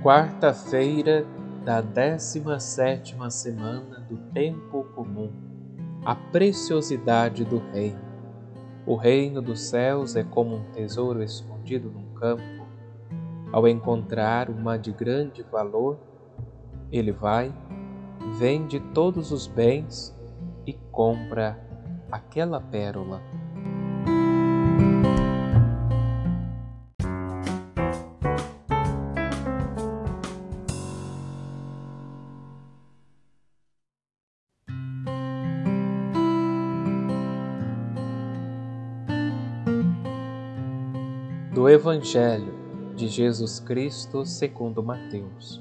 Quarta-feira da 17 semana do tempo comum. A preciosidade do reino. O reino dos céus é como um tesouro escondido num campo. Ao encontrar uma de grande valor, ele vai, vende todos os bens e compra aquela pérola. Do Evangelho de Jesus Cristo segundo Mateus.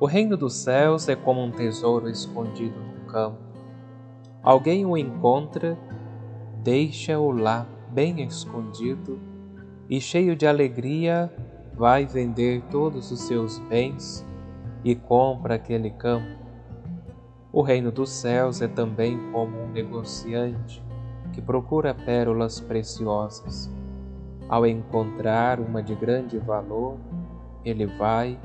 O reino dos céus é como um tesouro escondido no campo. Alguém o encontra, deixa-o lá bem escondido e, cheio de alegria, vai vender todos os seus bens e compra aquele campo. O reino dos céus é também como um negociante que procura pérolas preciosas ao encontrar uma de grande valor, ele vai,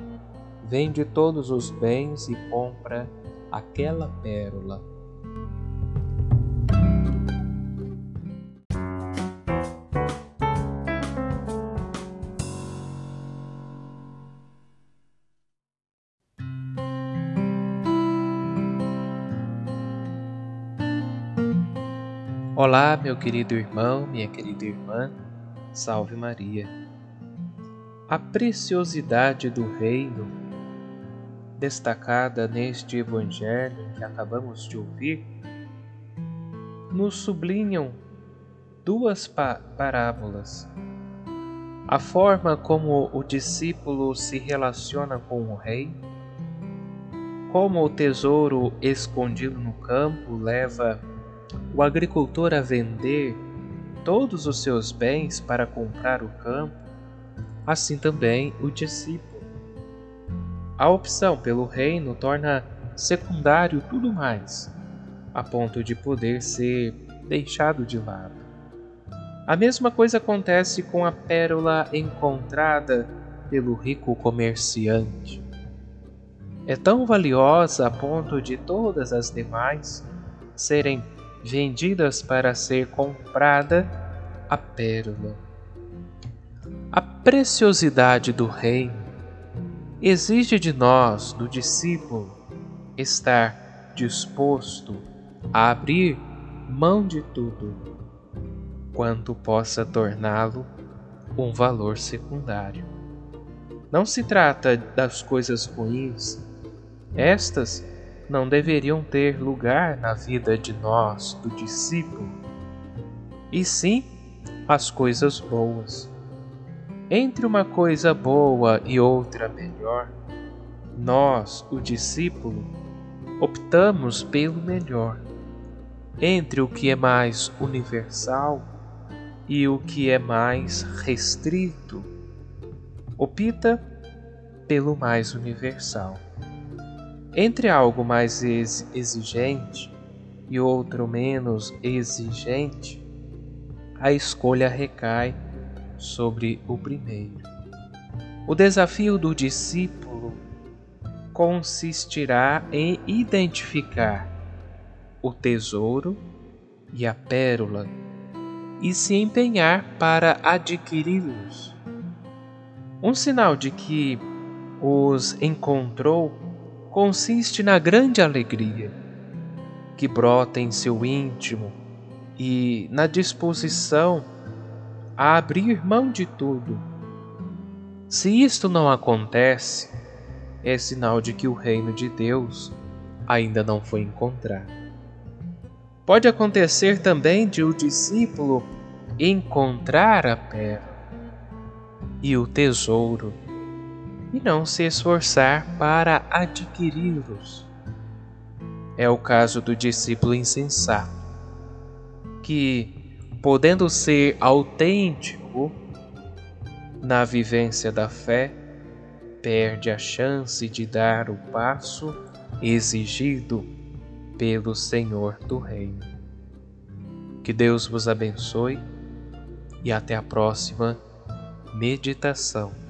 vende todos os bens e compra aquela pérola. Olá, meu querido irmão, minha querida irmã. Salve Maria. A preciosidade do reino, destacada neste Evangelho que acabamos de ouvir, nos sublinham duas parábolas. A forma como o discípulo se relaciona com o rei, como o tesouro escondido no campo leva o agricultor a vender todos os seus bens para comprar o campo, assim também o discípulo. A opção pelo reino torna secundário tudo mais, a ponto de poder ser deixado de lado. A mesma coisa acontece com a pérola encontrada pelo rico comerciante. É tão valiosa a ponto de todas as demais serem vendidas para ser comprada a pérola. A preciosidade do reino exige de nós, do discípulo, estar disposto a abrir mão de tudo, quanto possa torná-lo um valor secundário. Não se trata das coisas ruins, estas não deveriam ter lugar na vida de nós, do discípulo, e sim as coisas boas. Entre uma coisa boa e outra melhor, nós, o discípulo, optamos pelo melhor. Entre o que é mais universal e o que é mais restrito, opta pelo mais universal. Entre algo mais exigente e outro menos exigente, a escolha recai sobre o primeiro. O desafio do discípulo consistirá em identificar o tesouro e a pérola e se empenhar para adquiri-los. Um sinal de que os encontrou consiste na grande alegria que brota em seu íntimo e na disposição a abrir mão de tudo. Se isto não acontece, é sinal de que o reino de Deus ainda não foi encontrado. Pode acontecer também de o discípulo encontrar a pérola e o tesouro e não se esforçar para adquiri-los. É o caso do discípulo insensato, que, podendo ser autêntico na vivência da fé, perde a chance de dar o passo exigido pelo Senhor do Reino. Que Deus vos abençoe e até a próxima meditação.